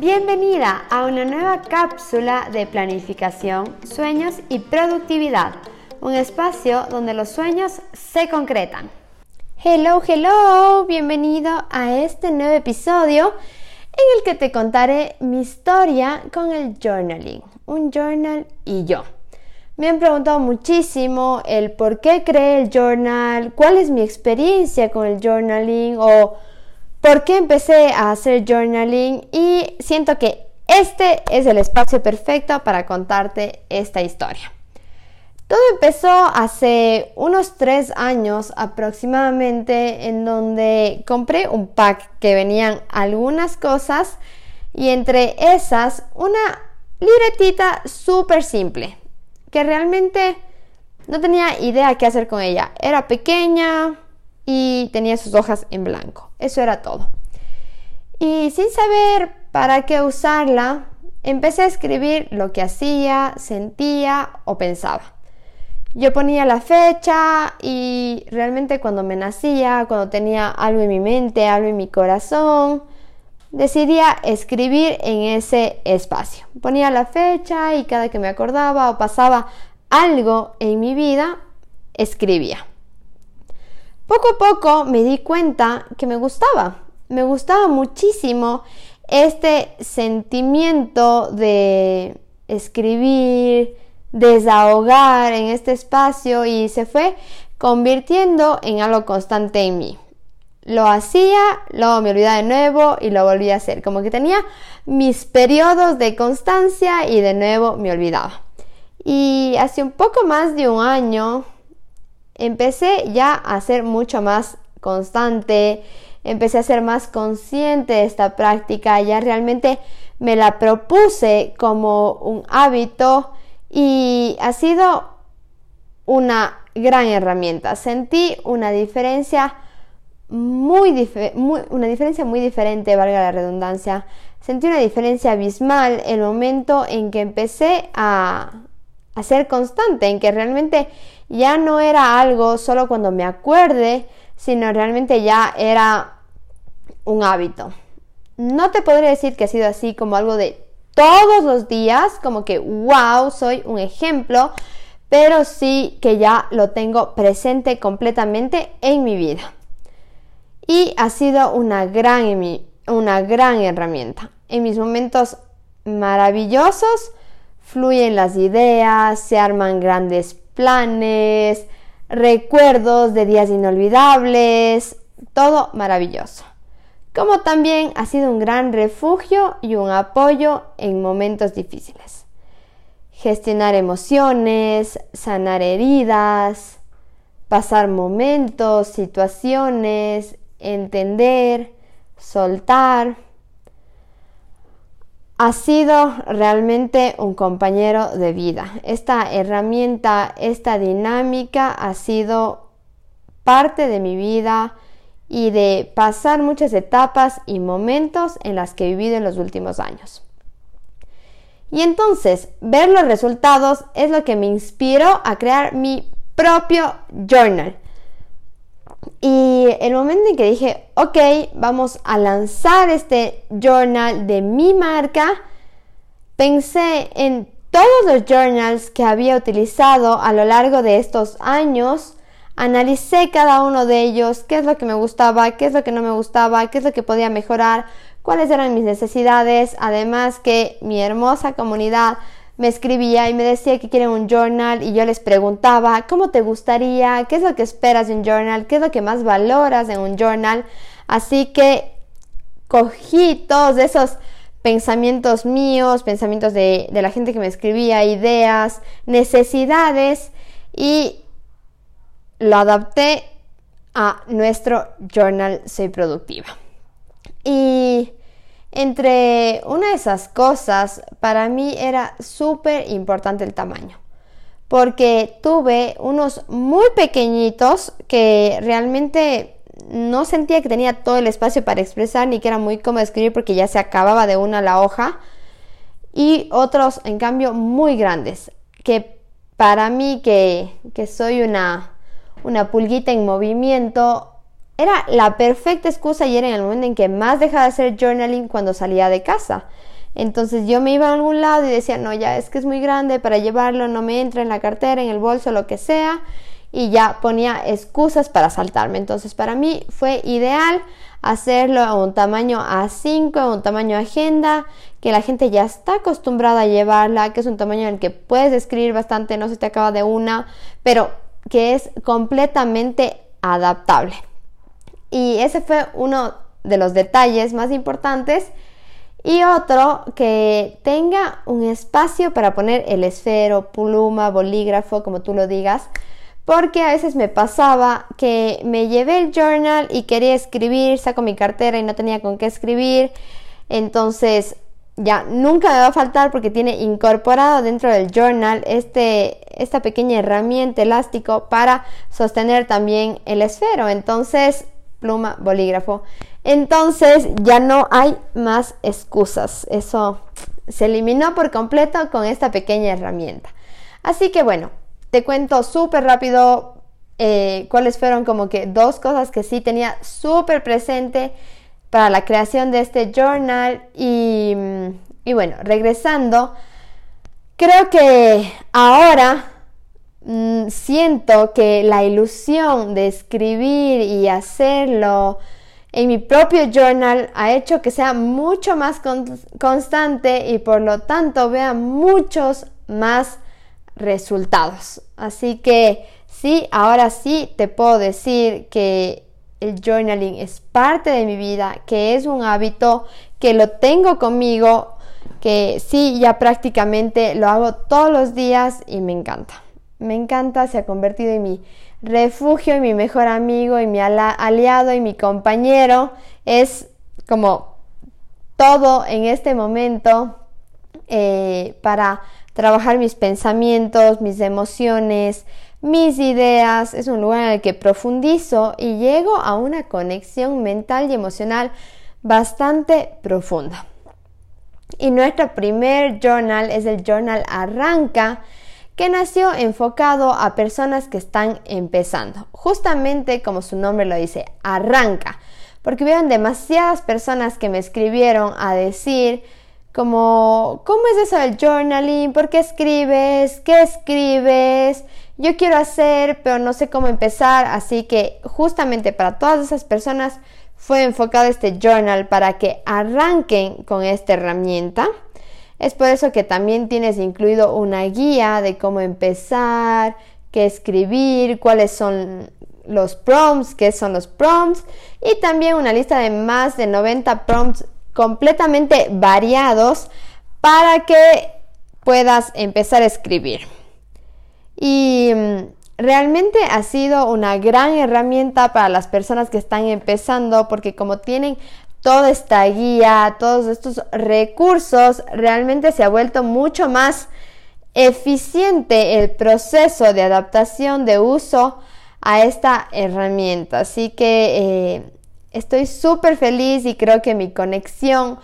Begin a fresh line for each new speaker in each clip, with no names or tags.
Bienvenida a una nueva cápsula de planificación, sueños y productividad, un espacio donde los sueños se concretan. Hello, hello, bienvenido a este nuevo episodio en el que te contaré mi historia con el journaling, un journal y yo. Me han preguntado muchísimo el por qué creé el journal, cuál es mi experiencia con el journaling o por qué empecé a hacer journaling y siento que este es el espacio perfecto para contarte esta historia. Todo empezó hace unos tres años aproximadamente en donde compré un pack que venían algunas cosas y entre esas una libretita súper simple que realmente no tenía idea qué hacer con ella. Era pequeña y tenía sus hojas en blanco. Eso era todo. Y sin saber para qué usarla, empecé a escribir lo que hacía, sentía o pensaba. Yo ponía la fecha y realmente cuando me nacía, cuando tenía algo en mi mente, algo en mi corazón, decidía escribir en ese espacio. Ponía la fecha y cada que me acordaba o pasaba algo en mi vida, escribía. Poco a poco me di cuenta que me gustaba, me gustaba muchísimo este sentimiento de escribir, desahogar en este espacio y se fue convirtiendo en algo constante en mí. Lo hacía, luego me olvidaba de nuevo y lo volví a hacer. Como que tenía mis periodos de constancia y de nuevo me olvidaba. Y hace un poco más de un año empecé ya a ser mucho más constante, empecé a ser más consciente de esta práctica, ya realmente me la propuse como un hábito y ha sido una gran herramienta. Sentí una diferencia muy, una diferencia muy diferente, valga la redundancia. Sentí una diferencia abismal el momento en que empecé a, a ser constante, en que realmente ya no era algo solo cuando me acuerde, sino realmente ya era un hábito. No te podría decir que ha sido así como algo de todos los días, como que, wow, soy un ejemplo, pero sí que ya lo tengo presente completamente en mi vida. Y ha sido una gran, una gran herramienta. En mis momentos maravillosos fluyen las ideas, se arman grandes planes, recuerdos de días inolvidables, todo maravilloso como también ha sido un gran refugio y un apoyo en momentos difíciles. Gestionar emociones, sanar heridas, pasar momentos, situaciones, entender, soltar. Ha sido realmente un compañero de vida. Esta herramienta, esta dinámica ha sido parte de mi vida, y de pasar muchas etapas y momentos en las que he vivido en los últimos años. Y entonces, ver los resultados es lo que me inspiró a crear mi propio journal. Y el momento en que dije, ok, vamos a lanzar este journal de mi marca, pensé en todos los journals que había utilizado a lo largo de estos años. Analicé cada uno de ellos, qué es lo que me gustaba, qué es lo que no me gustaba, qué es lo que podía mejorar, cuáles eran mis necesidades, además que mi hermosa comunidad me escribía y me decía que quieren un journal y yo les preguntaba cómo te gustaría, qué es lo que esperas de un journal, qué es lo que más valoras en un journal. Así que cogí todos esos pensamientos míos, pensamientos de, de la gente que me escribía, ideas, necesidades y lo adapté a nuestro journal Soy Productiva. Y entre una de esas cosas, para mí era súper importante el tamaño. Porque tuve unos muy pequeñitos que realmente no sentía que tenía todo el espacio para expresar ni que era muy cómodo escribir porque ya se acababa de una la hoja. Y otros, en cambio, muy grandes. Que para mí, que, que soy una una pulguita en movimiento, era la perfecta excusa y era en el momento en que más dejaba de hacer journaling cuando salía de casa. Entonces yo me iba a algún lado y decía, no, ya es que es muy grande para llevarlo, no me entra en la cartera, en el bolso, lo que sea. Y ya ponía excusas para saltarme. Entonces para mí fue ideal hacerlo a un tamaño A5, a un tamaño agenda, que la gente ya está acostumbrada a llevarla, que es un tamaño en el que puedes escribir bastante, no se te acaba de una, pero que es completamente adaptable. Y ese fue uno de los detalles más importantes. Y otro, que tenga un espacio para poner el esfero, pluma, bolígrafo, como tú lo digas. Porque a veces me pasaba que me llevé el journal y quería escribir, saco mi cartera y no tenía con qué escribir. Entonces ya nunca me va a faltar porque tiene incorporado dentro del journal este, esta pequeña herramienta elástico para sostener también el esfero. Entonces pluma, bolígrafo. Entonces ya no hay más excusas. Eso se eliminó por completo con esta pequeña herramienta. Así que bueno, te cuento súper rápido eh, cuáles fueron como que dos cosas que sí tenía súper presente para la creación de este journal. Y, y bueno, regresando, creo que ahora Mm, siento que la ilusión de escribir y hacerlo en mi propio journal ha hecho que sea mucho más constante y por lo tanto vea muchos más resultados. Así que sí, ahora sí te puedo decir que el journaling es parte de mi vida, que es un hábito, que lo tengo conmigo, que sí, ya prácticamente lo hago todos los días y me encanta me encanta, se ha convertido en mi refugio, y mi mejor amigo, y mi aliado, y mi compañero. Es como todo en este momento eh, para trabajar mis pensamientos, mis emociones, mis ideas. Es un lugar en el que profundizo y llego a una conexión mental y emocional bastante profunda. Y nuestro primer journal es el journal Arranca, que nació enfocado a personas que están empezando. Justamente como su nombre lo dice, arranca. Porque vieron demasiadas personas que me escribieron a decir como, ¿cómo es eso del journaling? ¿Por qué escribes? ¿Qué escribes? Yo quiero hacer, pero no sé cómo empezar. Así que justamente para todas esas personas fue enfocado este journal para que arranquen con esta herramienta. Es por eso que también tienes incluido una guía de cómo empezar, qué escribir, cuáles son los prompts, qué son los prompts y también una lista de más de 90 prompts completamente variados para que puedas empezar a escribir. Y mm, realmente ha sido una gran herramienta para las personas que están empezando porque como tienen toda esta guía, todos estos recursos, realmente se ha vuelto mucho más eficiente el proceso de adaptación de uso a esta herramienta. Así que eh, estoy súper feliz y creo que mi conexión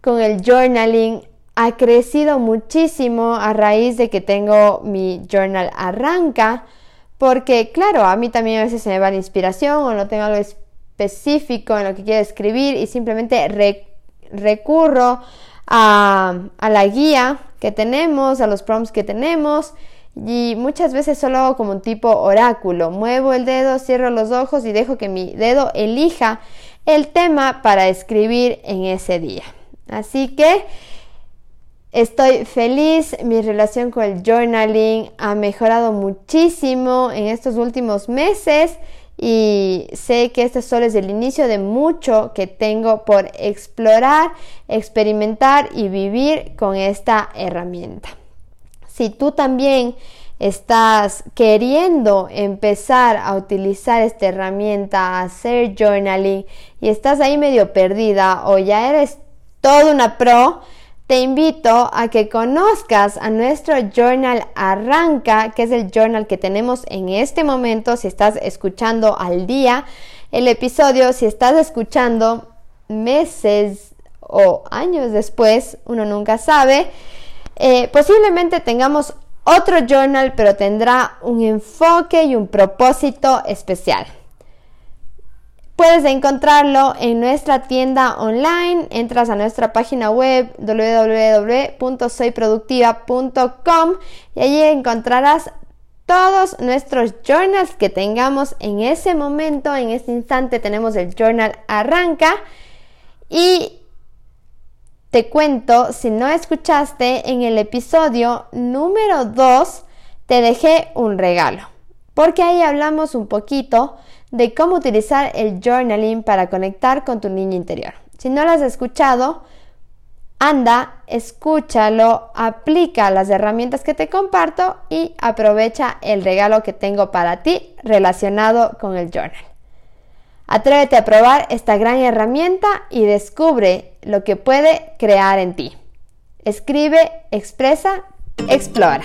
con el journaling ha crecido muchísimo a raíz de que tengo mi journal arranca. Porque claro, a mí también a veces se me va la inspiración o no tengo algo específico en lo que quiero escribir y simplemente recurro a, a, la guía que tenemos, a los prompts que tenemos y muchas veces solo hago como un tipo oráculo. Muevo el dedo, cierro los ojos y dejo que mi dedo elija el tema para escribir en ese día. Así que estoy feliz, mi relación con el journaling ha mejorado muchísimo en estos últimos meses y sé que este solo es el inicio de mucho que tengo por explorar, experimentar y vivir con esta herramienta. Si tú también estás queriendo empezar a utilizar esta herramienta, a hacer journaling y estás ahí medio perdida o ya eres toda una pro, te invito a que conozcas a nuestro journal Arranca, que es el journal que tenemos en este momento, si estás escuchando al día el episodio, si estás escuchando meses o años después, uno nunca sabe, eh, posiblemente tengamos otro journal, pero tendrá un enfoque y un propósito especial. Puedes encontrarlo en nuestra tienda online. Entras a nuestra página web www.soyproductiva.com y allí encontrarás todos nuestros journals que tengamos en ese momento. En este instante tenemos el journal arranca y te cuento, si no escuchaste en el episodio número 2, te dejé un regalo, porque ahí hablamos un poquito de cómo utilizar el journaling para conectar con tu niño interior. Si no lo has escuchado, anda, escúchalo, aplica las herramientas que te comparto y aprovecha el regalo que tengo para ti relacionado con el journal. Atrévete a probar esta gran herramienta y descubre lo que puede crear en ti. Escribe, expresa, explora.